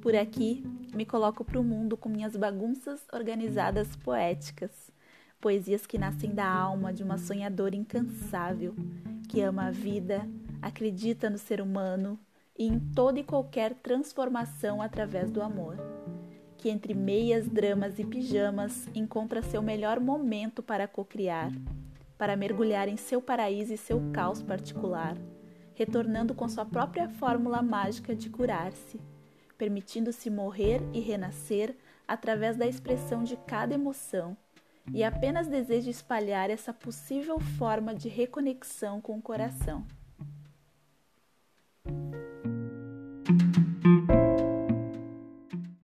Por aqui, me coloco para o mundo com minhas bagunças organizadas poéticas, poesias que nascem da alma de uma sonhadora incansável, que ama a vida, acredita no ser humano e em toda e qualquer transformação através do amor, que entre meias, dramas e pijamas encontra seu melhor momento para cocriar, para mergulhar em seu paraíso e seu caos particular, retornando com sua própria fórmula mágica de curar-se permitindo-se morrer e renascer através da expressão de cada emoção, e apenas deseja espalhar essa possível forma de reconexão com o coração.